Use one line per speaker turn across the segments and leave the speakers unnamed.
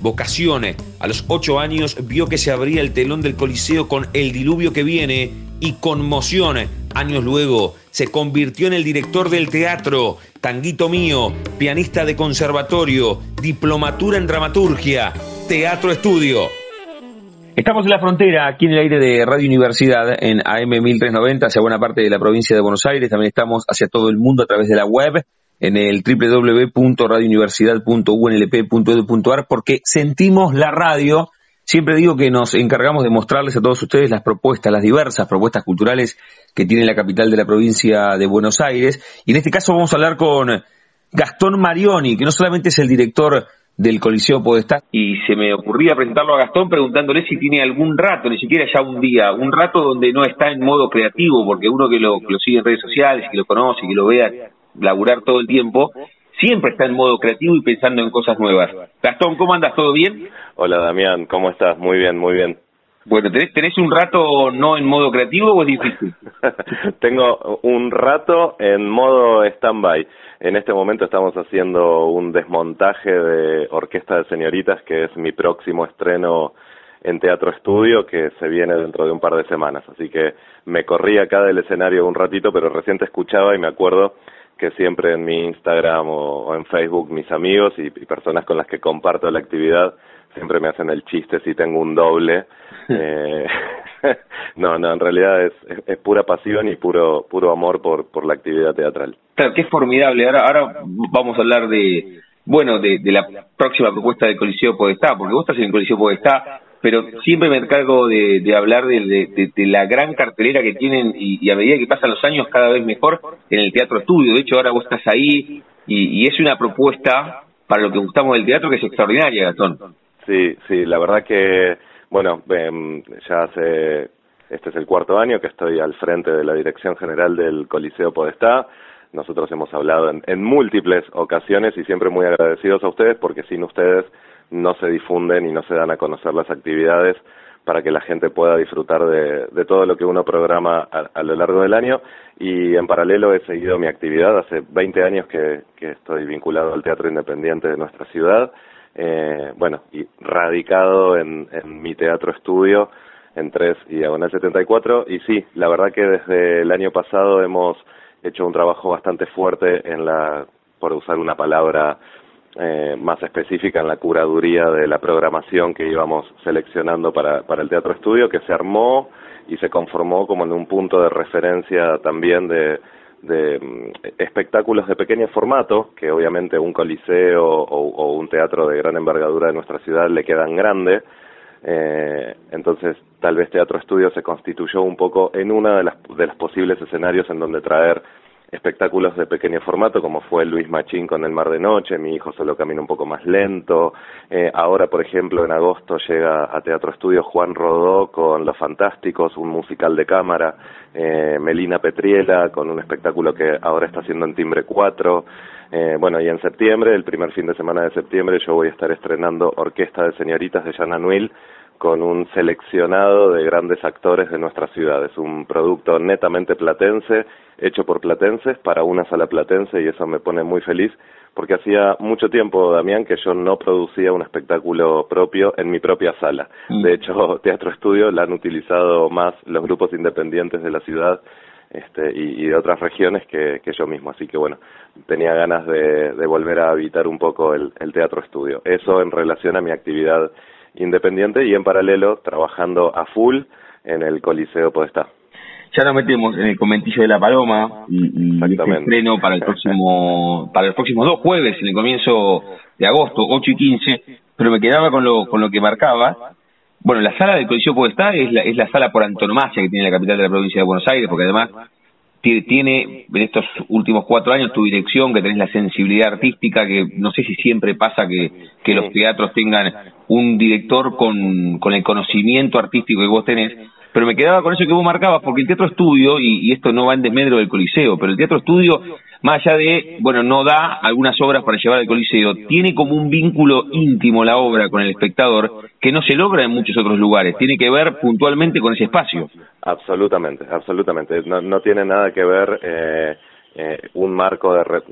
vocaciones. A los ocho años vio que se abría el telón del Coliseo con El diluvio que viene y conmoción. Años luego se convirtió en el director del teatro, tanguito mío, pianista de conservatorio, diplomatura en dramaturgia, teatro estudio. Estamos en la frontera, aquí en el aire de Radio Universidad, en AM 1390, hacia buena parte de la provincia de Buenos Aires. También estamos hacia todo el mundo a través de la web en el www.radiouniversidad.unlp.edu.ar porque sentimos la radio. Siempre digo que nos encargamos de mostrarles a todos ustedes las propuestas, las diversas propuestas culturales que tiene la capital de la provincia de Buenos Aires. Y en este caso vamos a hablar con Gastón Marioni, que no solamente es el director del Coliseo Podestá. Y se me ocurría presentarlo a Gastón preguntándole si tiene algún rato, ni siquiera ya un día, un rato donde no está en modo creativo, porque uno que lo, que lo sigue en redes sociales, que lo conoce, que lo vea laburar todo el tiempo, siempre está en modo creativo y pensando en cosas nuevas. Gastón, ¿cómo andas? ¿Todo bien?
Hola Damián, ¿cómo estás? Muy bien, muy bien.
Bueno, ¿tenés, ¿tenés un rato no en modo creativo o es difícil?
Tengo un rato en modo stand-by. En este momento estamos haciendo un desmontaje de Orquesta de Señoritas, que es mi próximo estreno en Teatro Estudio, que se viene dentro de un par de semanas. Así que me corrí acá del escenario un ratito, pero recién te escuchaba y me acuerdo que siempre en mi Instagram o, en Facebook mis amigos y, personas con las que comparto la actividad siempre me hacen el chiste si tengo un doble. eh, no, no, en realidad es, es, pura pasión y puro puro amor por, por la actividad teatral.
Claro, qué formidable. Ahora, ahora vamos a hablar de, bueno, de, de la próxima propuesta del Coliseo Podestá, porque vos estás en el Coliseo Podestá pero siempre me encargo de, de hablar de, la gran cartelera que tienen y, a medida que pasan los años cada vez mejor en el teatro estudio. De hecho, ahora vos estás ahí y, y es una propuesta para lo que gustamos del teatro que es extraordinaria, Gastón.
Sí, sí, la verdad que, bueno, eh, ya hace, este es el cuarto año que estoy al frente de la Dirección General del Coliseo Podestá. Nosotros hemos hablado en, en múltiples ocasiones y siempre muy agradecidos a ustedes porque sin ustedes no se difunden y no se dan a conocer las actividades para que la gente pueda disfrutar de, todo lo que uno programa a, lo largo del año. Y en paralelo he seguido mi actividad. Hace 20 años que, estoy vinculado al Teatro Independiente de nuestra ciudad, eh, bueno, y radicado en, en mi teatro estudio en 3 y Diagonal 74 y sí, la verdad que desde el año pasado hemos hecho un trabajo bastante fuerte en la, por usar una palabra eh, más específica en la curaduría de la programación que íbamos seleccionando para, para el Teatro Estudio, que se armó y se conformó como en un punto de referencia también de, de mm, espectáculos de pequeño formato, que obviamente un coliseo o, un teatro de gran envergadura de nuestra ciudad le quedan grande. Eh, entonces, tal vez Teatro Estudio se constituyó un poco en una de las, de los posibles escenarios en donde traer espectáculos de pequeño formato, como fue Luis Machín con El Mar de Noche, Mi hijo solo camina un poco más lento. Eh, ahora, por ejemplo, en agosto llega a Teatro Estudio Juan Rodó con Los Fantásticos, un musical de cámara. Eh, Melina Petriela con un espectáculo que ahora está haciendo en Timbre 4. Eh, bueno, y en septiembre, el primer fin de semana de septiembre, yo voy a estar estrenando Orquesta de Señoritas de Jan Anuil con un seleccionado de grandes actores de nuestra ciudad. Es un producto netamente platense, hecho por platenses para una sala platense y eso me pone muy feliz porque hacía mucho tiempo, Damián, que yo no producía un espectáculo propio en mi propia sala. Mm. De hecho, Teatro Estudio la han utilizado más los grupos independientes de la ciudad este, y, y, de otras regiones que, que, yo mismo. Así que bueno, tenía ganas de, de volver a habitar un poco el, el teatro estudio. Eso en relación a mi actividad independiente y en paralelo trabajando a full en el Coliseo Podestá.
Ya nos metemos en el conventillo de la Paloma y, y este estreno para el próximo para los próximos dos jueves en el comienzo de agosto, 8 y 15, pero me quedaba con lo con lo que marcaba. Bueno, la sala del Coliseo Podestá es la, es la sala por antonomasia que tiene la capital de la provincia de Buenos Aires, porque además tiene en estos últimos cuatro años tu dirección, que tenés la sensibilidad artística, que no sé si siempre pasa que, que los teatros tengan un director con, con el conocimiento artístico que vos tenés, pero me quedaba con eso que vos marcabas, porque el teatro estudio, y, esto no va en desmedro del Coliseo, pero el teatro estudio más allá de, bueno, no da algunas obras para llevar al Coliseo, tiene como un vínculo íntimo la obra con el espectador que no se logra en muchos otros lugares, tiene que ver puntualmente con ese espacio.
Absolutamente, absolutamente, no, no tiene nada que ver eh, eh, un marco de,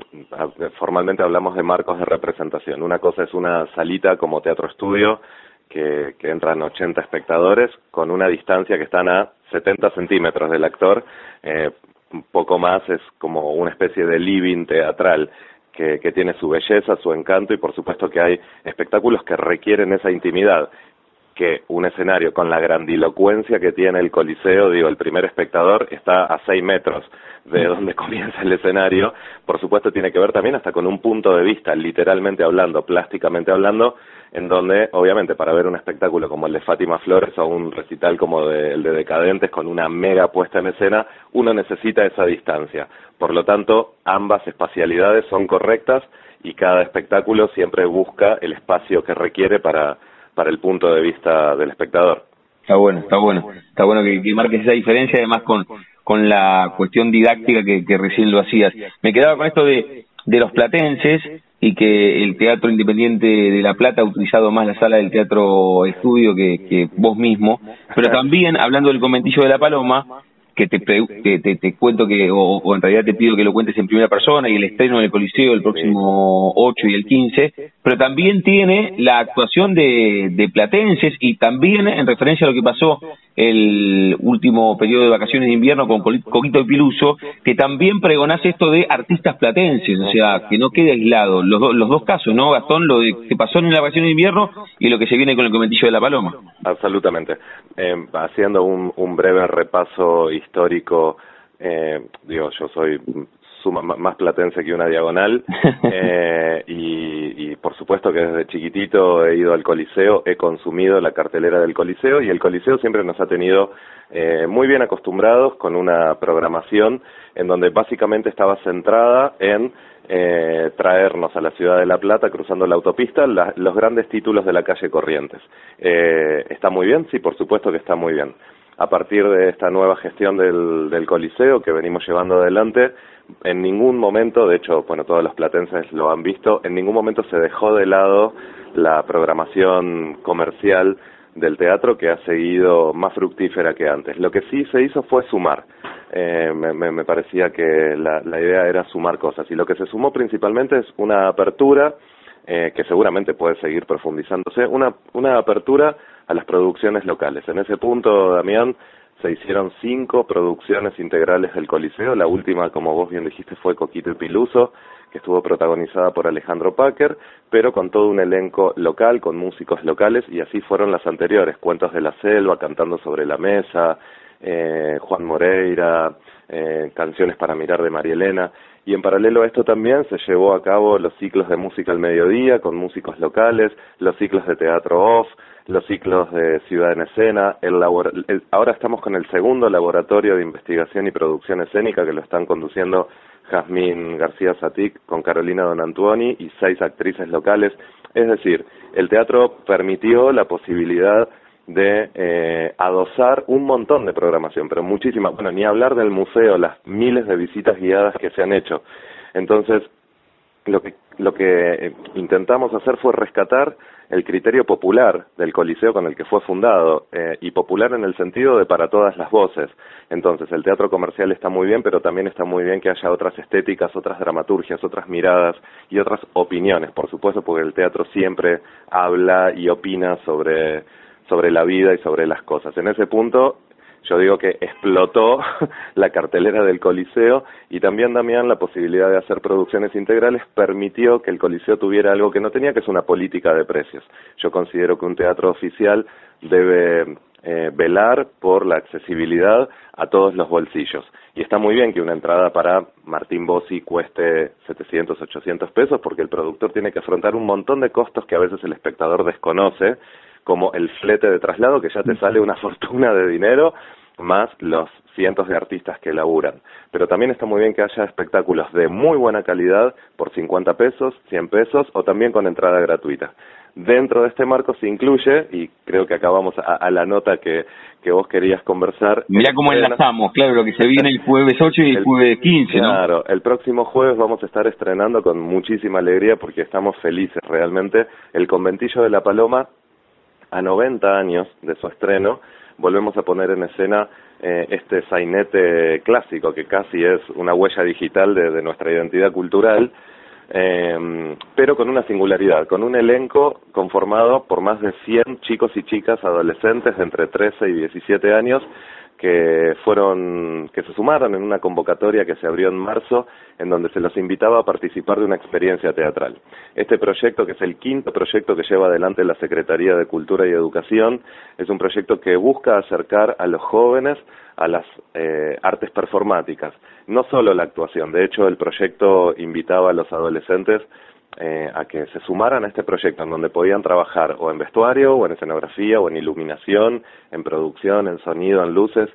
formalmente hablamos de marcos de representación, una cosa es una salita como teatro estudio, que, que, entran 80 espectadores con una distancia que están a 70 centímetros del actor, eh, un poco más es como una especie de living teatral que, que tiene su belleza, su encanto y por supuesto que hay espectáculos que requieren esa intimidad que un escenario con la grandilocuencia que tiene el Coliseo, digo, el primer espectador está a seis metros de donde comienza el escenario, por supuesto tiene que ver también hasta con un punto de vista, literalmente hablando, plásticamente hablando, en donde obviamente para ver un espectáculo como el de Fátima Flores o un recital como el de Decadentes con una mega puesta en escena, uno necesita esa distancia. Por lo tanto, ambas espacialidades son correctas y cada espectáculo siempre busca el espacio que requiere para, para el punto de vista del espectador.
Está bueno, está bueno. Está bueno que, que marques esa diferencia, además con, con la cuestión didáctica que, recién lo hacías. Me quedaba con esto de, de los platenses y que el Teatro Independiente de La Plata ha utilizado más la sala del Teatro Estudio que, que vos mismo, pero también, hablando del conventillo de la Paloma, que te, te, te, cuento que, o, en realidad te pido que lo cuentes en primera persona y el estreno en el Coliseo el próximo 8 y el 15, pero también tiene la actuación de, de platenses y también en referencia a lo que pasó el último periodo de vacaciones de invierno con Coquito y Piluso, que también pregonás esto de artistas platenses, o sea, que no quede aislado. Los, los dos casos, ¿no, Gastón? Lo de que pasó en la vacaciones de invierno y lo que se viene con el comentillo de la Paloma.
Absolutamente. Eh, haciendo un, un breve repaso histórico, eh, digo, yo soy más platense que una diagonal eh, y, y, por supuesto que desde chiquitito he ido al Coliseo, he consumido la cartelera del Coliseo y el Coliseo siempre nos ha tenido eh, muy bien acostumbrados con una programación en donde básicamente estaba centrada en eh, traernos a la ciudad de La Plata cruzando la autopista los grandes títulos de la calle Corrientes. Eh, ¿Está muy bien? Sí, por supuesto que está muy bien. A partir de esta nueva gestión del, del Coliseo que venimos llevando adelante, en ningún momento, de hecho, bueno, todos los platenses lo han visto, en ningún momento se dejó de lado la programación comercial del teatro que ha seguido más fructífera que antes. Lo que sí se hizo fue sumar. Eh, me, me, parecía que la, la, idea era sumar cosas y lo que se sumó principalmente es una apertura eh, que seguramente puede seguir profundizándose, una, una apertura a las producciones locales. En ese punto, Damián, se hicieron cinco producciones integrales del Coliseo. La última, como vos bien dijiste, fue Coquito y Piluso, que estuvo protagonizada por Alejandro Packer, pero con todo un elenco local, con músicos locales, y así fueron las anteriores, Cuentos de la Selva, Cantando sobre la Mesa, eh, Juan Moreira, eh, Canciones para Mirar de María Elena, y en paralelo a esto también se llevó a cabo los ciclos de música al mediodía, con músicos locales, los ciclos de teatro off, los ciclos de Ciudad en Escena. El ahora estamos con el segundo laboratorio de investigación y producción escénica que lo están conduciendo Jazmín García Satic con Carolina Donantuoni y seis actrices locales. Es decir, el teatro permitió la posibilidad de eh, adosar un montón de programación, pero muchísima, bueno, ni hablar del museo, las miles de visitas guiadas que se han hecho. Entonces, lo que, lo que eh, intentamos hacer fue rescatar el criterio popular del Coliseo con el que fue fundado, eh, y popular en el sentido de para todas las voces. Entonces, el teatro comercial está muy bien, pero también está muy bien que haya otras estéticas, otras dramaturgias, otras miradas y otras opiniones, por supuesto, porque el teatro siempre habla y opina sobre, sobre la vida y sobre las cosas. En ese punto, yo digo que explotó la cartelera del Coliseo y también Damián la posibilidad de hacer producciones integrales permitió que el Coliseo tuviera algo que no tenía, que es una política de precios. Yo considero que un teatro oficial debe eh, velar por la accesibilidad a todos los bolsillos. Y está muy bien que una entrada para Martín Bossi cueste 700, 800 pesos porque el productor tiene que afrontar un montón de costos que a veces el espectador desconoce como el flete de traslado, que ya te sale una fortuna de dinero, más los cientos de artistas que laburan. Pero también está muy bien que haya espectáculos de muy buena calidad por 50 pesos, 100 pesos o también con entrada gratuita. Dentro de este marco se incluye, y creo que acabamos a, la nota que, que vos querías conversar.
Mirá cómo enlazamos, claro, lo que se viene el jueves 8 y el, jueves 15,
¿no? Claro, el próximo jueves vamos a estar estrenando con muchísima alegría porque estamos felices realmente el conventillo de la Paloma a 90 años de su estreno. Volvemos a poner en escena eh, este sainete clásico que casi es una huella digital de nuestra identidad cultural eh, pero con una singularidad, con un elenco conformado por más de 100 chicos y chicas adolescentes de entre 13 y 17 años que fueron que se sumaron en una convocatoria que se abrió en marzo en donde se los invitaba a participar de una experiencia teatral. Este proyecto, que es el quinto proyecto que lleva adelante la Secretaría de Cultura y Educación, es un proyecto que busca acercar a los jóvenes a las eh, artes performáticas, no solo la actuación. De hecho, el proyecto invitaba a los adolescentes eh, a que se sumaran a este proyecto en donde podían trabajar o en vestuario, o en escenografía, o en iluminación, en producción, en sonido, en luces.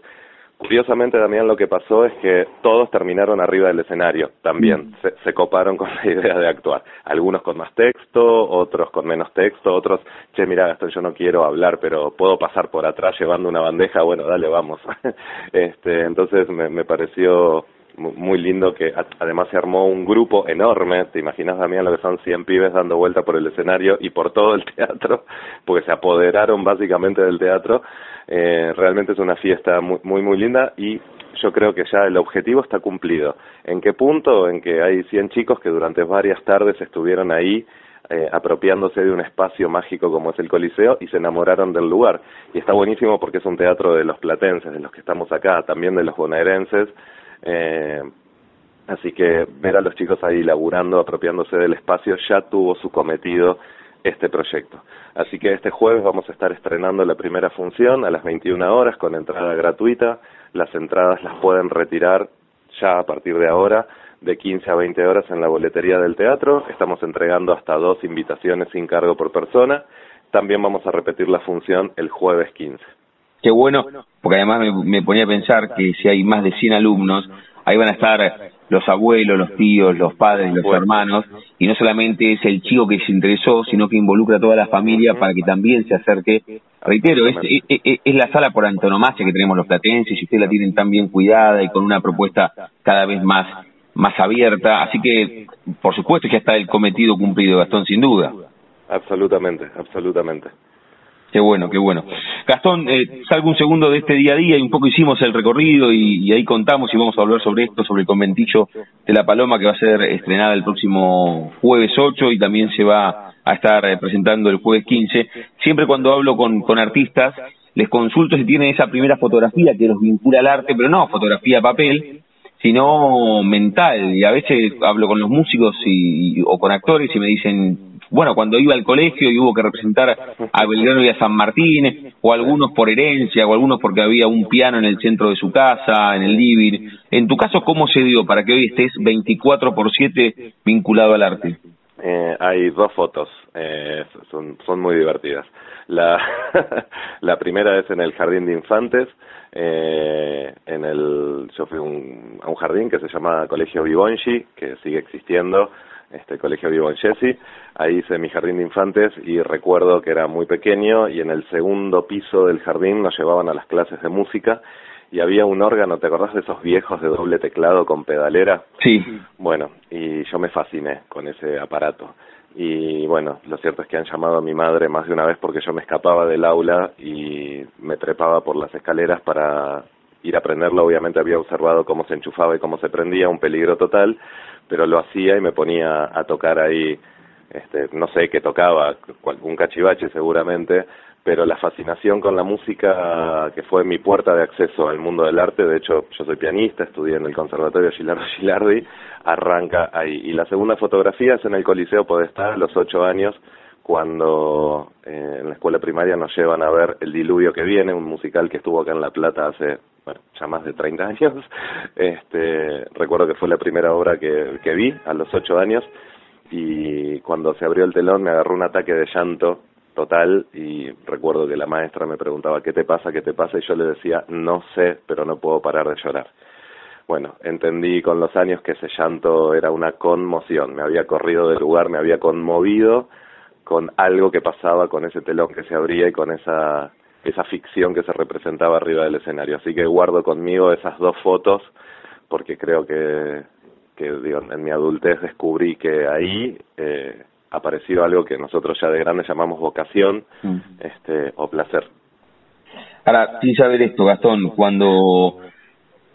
Curiosamente también lo que pasó es que todos terminaron arriba del escenario, también mm. se, se, coparon con la idea de actuar. Algunos con más texto, otros con menos texto, otros, che, mira Gastón, yo no quiero hablar, pero puedo pasar por atrás llevando una bandeja, bueno, dale, vamos. este, entonces me, me pareció muy lindo que además se armó un grupo enorme, te imaginas Damián lo que son 100 pibes dando vuelta por el escenario y por todo el teatro, porque se apoderaron básicamente del teatro, eh, realmente es una fiesta muy, muy muy linda y yo creo que ya el objetivo está cumplido. ¿En qué punto? En que hay 100 chicos que durante varias tardes estuvieron ahí eh, apropiándose de un espacio mágico como es el Coliseo y se enamoraron del lugar. Y está buenísimo porque es un teatro de los platenses, de los que estamos acá, también de los bonaerenses, eh, así que ver a los chicos ahí laburando, apropiándose del espacio, ya tuvo su cometido este proyecto. Así que este jueves vamos a estar estrenando la primera función a las 21 horas con entrada gratuita. Las entradas las pueden retirar ya a partir de ahora de 15 a 20 horas en la boletería del teatro. Estamos entregando hasta dos invitaciones sin cargo por persona. También vamos a repetir la función el jueves 15.
Qué bueno, porque además me, ponía a pensar que si hay más de 100 alumnos, ahí van a estar los abuelos, los tíos, los padres, los hermanos, y no solamente es el chico que se interesó, sino que involucra a toda la familia para que también se acerque. Reitero, es, es, la sala por antonomasia que tenemos los platenses, y ustedes la tienen tan bien cuidada y con una propuesta cada vez más, más abierta, así que, por supuesto, ya está el cometido cumplido, Gastón, sin duda.
Absolutamente, absolutamente.
Qué bueno, qué bueno. Gastón, eh, salgo un segundo de este día a día y un poco hicimos el recorrido y, ahí contamos y vamos a hablar sobre esto, sobre el conventillo de La Paloma que va a ser estrenada el próximo jueves 8 y también se va a estar eh, presentando el jueves 15. Siempre cuando hablo con, con artistas les consulto si tienen esa primera fotografía que los vincula al arte, pero no fotografía papel, sino mental. Y a veces hablo con los músicos y, o con actores y me dicen, bueno, cuando iba al colegio y hubo que representar a Belgrano y a San Martín, o algunos por herencia, o algunos porque había un piano en el centro de su casa, en el living. En tu caso, ¿cómo se dio para que hoy estés 24 por 7 vinculado al arte?
Eh, hay dos fotos, eh, son, muy divertidas. La, la primera es en el Jardín de Infantes, eh, en el, yo fui un, a un jardín que se llama Colegio Vivonchi, que sigue existiendo, este colegio vivo en Jesse, ahí hice mi jardín de infantes y recuerdo que era muy pequeño y en el segundo piso del jardín nos llevaban a las clases de música y había un órgano, ¿te acordás de esos viejos de doble teclado con pedalera?
Sí.
Bueno, y yo me fasciné con ese aparato. Y bueno, lo cierto es que han llamado a mi madre más de una vez porque yo me escapaba del aula y me trepaba por las escaleras para ir a prenderlo. Obviamente había observado cómo se enchufaba y cómo se prendía, un peligro total pero lo hacía y me ponía a tocar ahí, este, no sé qué tocaba, un cachivache seguramente, pero la fascinación con la música que fue mi puerta de acceso al mundo del arte, de hecho yo soy pianista, estudié en el Conservatorio Gilardo Gilardi, arranca ahí. Y la segunda fotografía es en el Coliseo Podestá, a los ocho años, cuando eh, en la escuela primaria nos llevan a ver El Diluvio que viene, un musical que estuvo acá en La Plata hace bueno, ya más de 30 años. Este, recuerdo que fue la primera obra que, vi a los 8 años y cuando se abrió el telón me agarró un ataque de llanto total y recuerdo que la maestra me preguntaba qué te pasa, qué te pasa y yo le decía no sé, pero no puedo parar de llorar. Bueno, entendí con los años que ese llanto era una conmoción, me había corrido del lugar, me había conmovido con algo que pasaba con ese telón que se abría y con esa esa ficción que se representaba arriba del escenario. Así que guardo conmigo esas dos fotos porque creo que, que digo, en mi adultez descubrí que ahí eh, apareció algo que nosotros ya de grandes llamamos vocación mm. este, o placer.
Ahora, sin saber esto, Gastón, cuando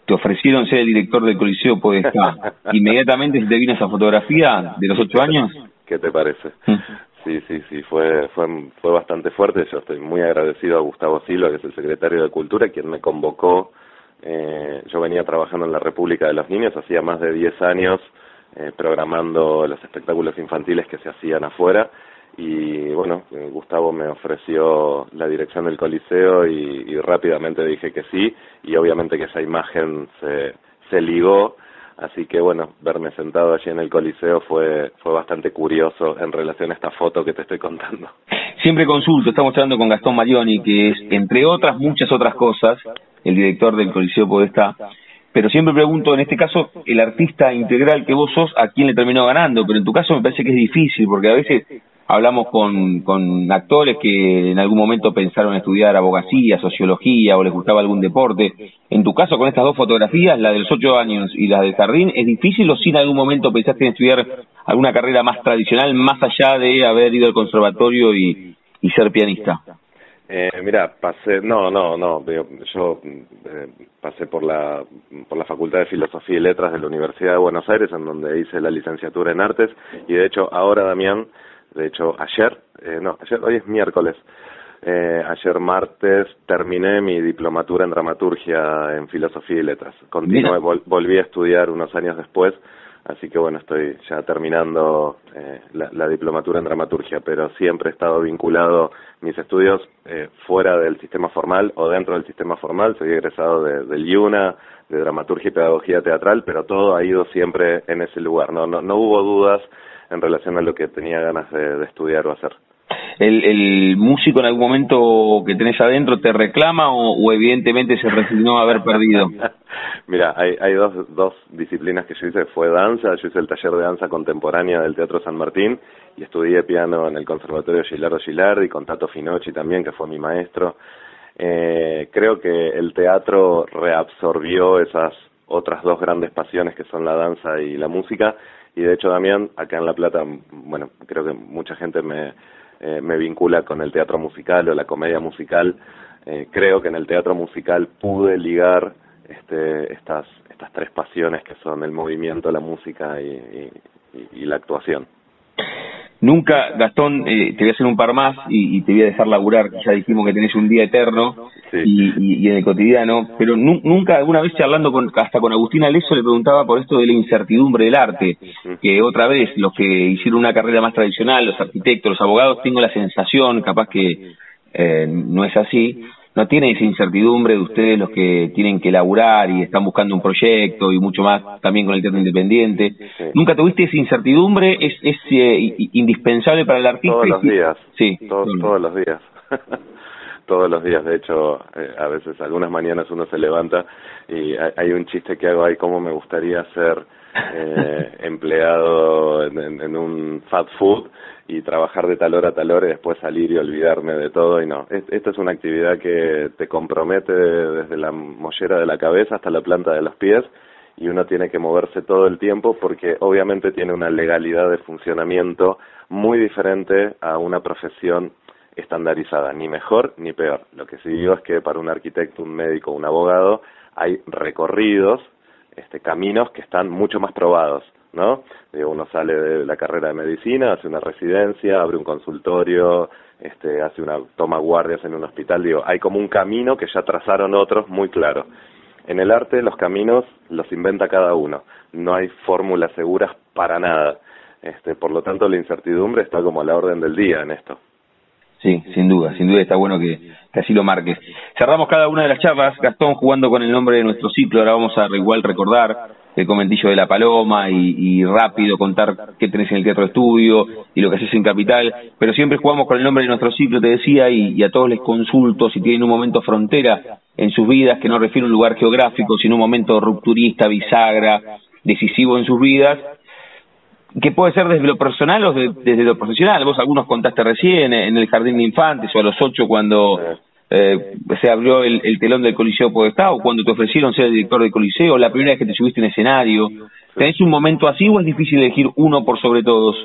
te ofrecieron ser el director del Coliseo Podestá, ¿inmediatamente se te vino esa fotografía de los ocho años?
¿Qué te parece? Sí, sí, sí, fue, fue, fue bastante fuerte. Yo estoy muy agradecido a Gustavo Silva, que es el secretario de Cultura, quien me convocó. Eh, yo venía trabajando en la República de los Niños, hacía más de diez años eh, programando los espectáculos infantiles que se hacían afuera y bueno, eh, Gustavo me ofreció la dirección del Coliseo y, y, rápidamente dije que sí y obviamente que esa imagen se, se ligó, así que bueno, verme sentado allí en el Coliseo fue, fue bastante curioso en relación a esta foto que te estoy contando.
Siempre consulto, estamos hablando con Gastón Marioni, que es, entre otras muchas otras cosas, el director del Coliseo Podestá, pero siempre pregunto, en este caso, el artista integral que vos sos, ¿a quién le terminó ganando? Pero en tu caso me parece que es difícil, porque a veces hablamos con, con actores que en algún momento pensaron estudiar abogacía, sociología o les gustaba algún deporte. En tu caso, con estas dos fotografías, la de los ocho años y la del jardín, ¿es difícil o si en algún momento pensaste en estudiar alguna carrera más tradicional, más allá de haber ido al conservatorio y, y ser pianista?
Eh, mira, pasé, no, no, no, yo eh, pasé por la, por la Facultad de Filosofía y Letras de la Universidad de Buenos Aires, en donde hice la licenciatura en Artes, y de hecho ahora, Damián, de hecho ayer, eh, no, ayer, hoy es miércoles, eh, ayer martes terminé mi diplomatura en dramaturgia en Filosofía y Letras. Continué, volví a estudiar unos años después Así que bueno, estoy ya terminando eh, la, diplomatura en dramaturgia, pero siempre he estado vinculado mis estudios eh, fuera del sistema formal o dentro del sistema formal. Soy egresado de, del IUNA, de dramaturgia y pedagogía teatral, pero todo ha ido siempre en ese lugar. No, no, no hubo dudas en relación a lo que tenía ganas de estudiar o hacer
el, el músico en algún momento que tenés adentro te reclama o, evidentemente se resignó a haber perdido?
Mira, hay, hay dos, dos disciplinas que yo hice, fue danza, yo hice el taller de danza contemporánea del Teatro San Martín y estudié piano en el Conservatorio Gilardo Gilardi con Tato Finocchi también, que fue mi maestro. Eh, creo que el teatro reabsorbió esas otras dos grandes pasiones que son la danza y la música y de hecho Damián acá en La Plata, bueno, creo que mucha gente me eh, me vincula con el teatro musical o la comedia musical. Eh, creo que en el teatro musical pude ligar este, estas, estas tres pasiones que son el movimiento, la música y la actuación.
Nunca, Gastón, eh, te voy a hacer un par más y, te voy a dejar laburar, ya dijimos que tenés un día eterno y, y, en el cotidiano, pero nunca, alguna vez charlando con, hasta con Agustín Aleso le preguntaba por esto de la incertidumbre del arte, que otra vez los que hicieron una carrera más tradicional, los arquitectos, los abogados, tengo la sensación, capaz que eh, no es así, no tiene esa incertidumbre de ustedes los que tienen que laburar y están buscando un proyecto y mucho más también con el teatro independiente. ¿Nunca tuviste esa incertidumbre? ¿Es, es eh, indispensable para el artista?
Todos los días. Sí. Todos, todos los días. todos los días. De hecho, eh, a veces, algunas mañanas uno se levanta y hay, un chiste que hago ahí, cómo me gustaría ser eh, empleado en, en, un fast food y trabajar de tal hora a tal hora y después salir y olvidarme de todo y no. Esta es una actividad que te compromete desde la mollera de la cabeza hasta la planta de los pies y uno tiene que moverse todo el tiempo porque obviamente tiene una legalidad de funcionamiento muy diferente a una profesión estandarizada, ni mejor ni peor. Lo que sí digo es que para un arquitecto, un médico, un abogado hay recorridos, este, caminos que están mucho más probados ¿no? uno sale de la carrera de medicina, hace una residencia, abre un consultorio, este, hace una toma guardias en un hospital, digo, hay como un camino que ya trazaron otros muy claro. En el arte los caminos los inventa cada uno, no hay fórmulas seguras para nada. Este, por lo tanto, la incertidumbre está como a la orden del día en esto.
Sí, sin duda, sin duda está bueno que, que, así lo marques. Cerramos cada una de las charlas, Gastón jugando con el nombre de nuestro ciclo, ahora vamos a igual recordar el comentillo de la Paloma y, rápido contar qué tenés en el teatro estudio y lo que haces en Capital, pero siempre jugamos con el nombre de nuestro ciclo, te decía, y, a todos les consulto si tienen un momento frontera en sus vidas, que no refiere a un lugar geográfico, sino un momento rupturista, bisagra, decisivo en sus vidas, que puede ser desde lo personal o desde lo profesional. Vos algunos contaste recién en el jardín de infantes o a los ocho cuando eh, se abrió el, telón del Coliseo Podestá o cuando te ofrecieron ser el director del Coliseo, la primera vez que te subiste en escenario. ¿Tenés un momento así o es difícil elegir uno por sobre todos?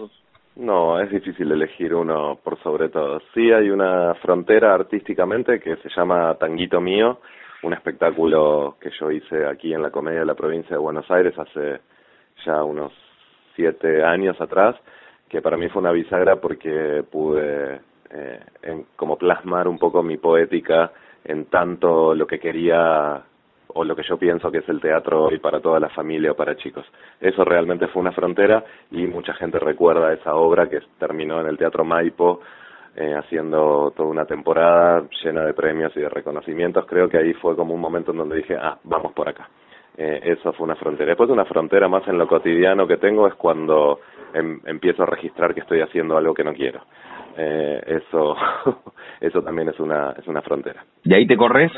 No, es difícil elegir uno por sobre todos. Sí hay una frontera artísticamente que se llama Tanguito Mío, un espectáculo que yo hice aquí en la Comedia de la Provincia de Buenos Aires hace ya unos siete años atrás, que para mí fue una bisagra porque pude eh, en como plasmar un poco mi poética en tanto lo que quería o lo que yo pienso que es el teatro hoy para toda la familia o para chicos. Eso realmente fue una frontera y mucha gente recuerda esa obra que terminó en el Teatro Maipo eh, haciendo toda una temporada llena de premios y de reconocimientos. Creo que ahí fue como un momento en donde dije, ah, vamos por acá. Eh, eso fue una frontera. Después una frontera más en lo cotidiano que tengo es cuando em, empiezo a registrar que estoy haciendo algo que no quiero eh, eso eso también es una es una frontera.
¿Y ahí te corres?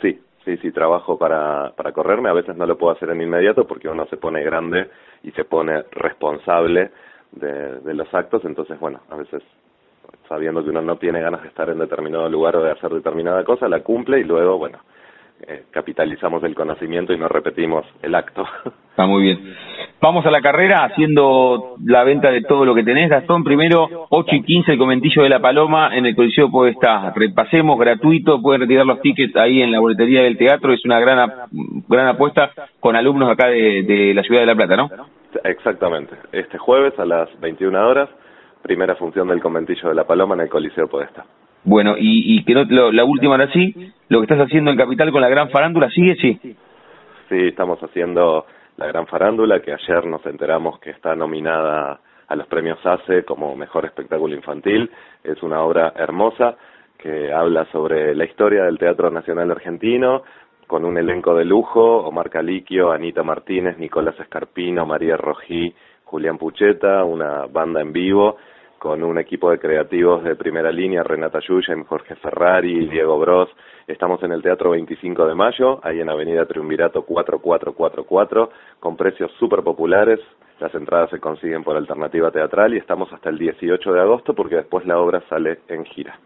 Sí, sí, sí, trabajo para, para correrme, a veces no lo puedo hacer en inmediato porque uno se pone grande y se pone responsable de, de los actos, entonces bueno, a veces sabiendo que uno no tiene ganas de estar en determinado lugar o de hacer determinada cosa, la cumple y luego, bueno, eh, capitalizamos el conocimiento y no repetimos el acto.
Está muy bien. Vamos a la carrera haciendo la venta de todo lo que tenés, Gastón. Primero, 8 y 15, el comentillo de la Paloma en el Coliseo estar. Repasemos, gratuito, pueden retirar los tickets ahí en la boletería del teatro. Es una gran, gran apuesta con alumnos acá de, la ciudad de La Plata, ¿no?
Exactamente. Este jueves a las 21 horas, primera función del comentillo de la Paloma en el Coliseo Podestá.
Bueno, y, y que no, la última ahora sí, lo que estás haciendo en Capital con la gran farándula, ¿sigue? Sí.
Sí, estamos haciendo la Gran Farándula, que ayer nos enteramos que está nominada a los premios ACE como Mejor Espectáculo Infantil. Es una obra hermosa que habla sobre la historia del Teatro Nacional Argentino, con un elenco de lujo, Omar Caliquio, Anita Martínez, Nicolás Escarpino, María Rojí, Julián Pucheta, una banda en vivo, con un equipo de creativos de primera línea, Renata Yuya, Jorge Ferrari, Diego Bros, Estamos en el Teatro 25 de Mayo, ahí en Avenida Triunvirato 4444, con precios súper populares. Las entradas se consiguen por alternativa teatral y estamos hasta el 18 de agosto porque después la obra sale en gira.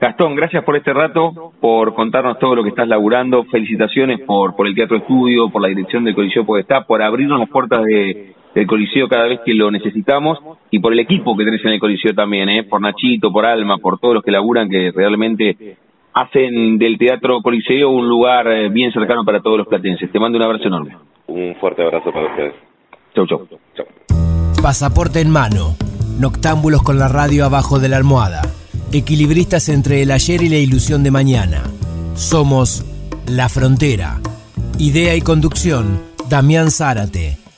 Gastón, gracias por este rato, por contarnos todo lo que estás laburando. Felicitaciones por, por el Teatro Estudio, por la dirección del Coliseo Podestá, por abrirnos las puertas de, del Coliseo cada vez que lo necesitamos y por el equipo que tenés en el Coliseo también, ¿eh? por Nachito, por Alma, por todos los que laburan que realmente hacen del Teatro Coliseo un lugar eh, bien cercano para todos los platenses. Te mando un abrazo enorme.
Un fuerte abrazo para ustedes.
Chau, chau. chau.
Pasaporte en mano. Noctámbulos con la radio abajo de la almohada. Equilibristas entre el ayer y la ilusión de mañana. Somos La Frontera. Idea y conducción, Damián Zárate.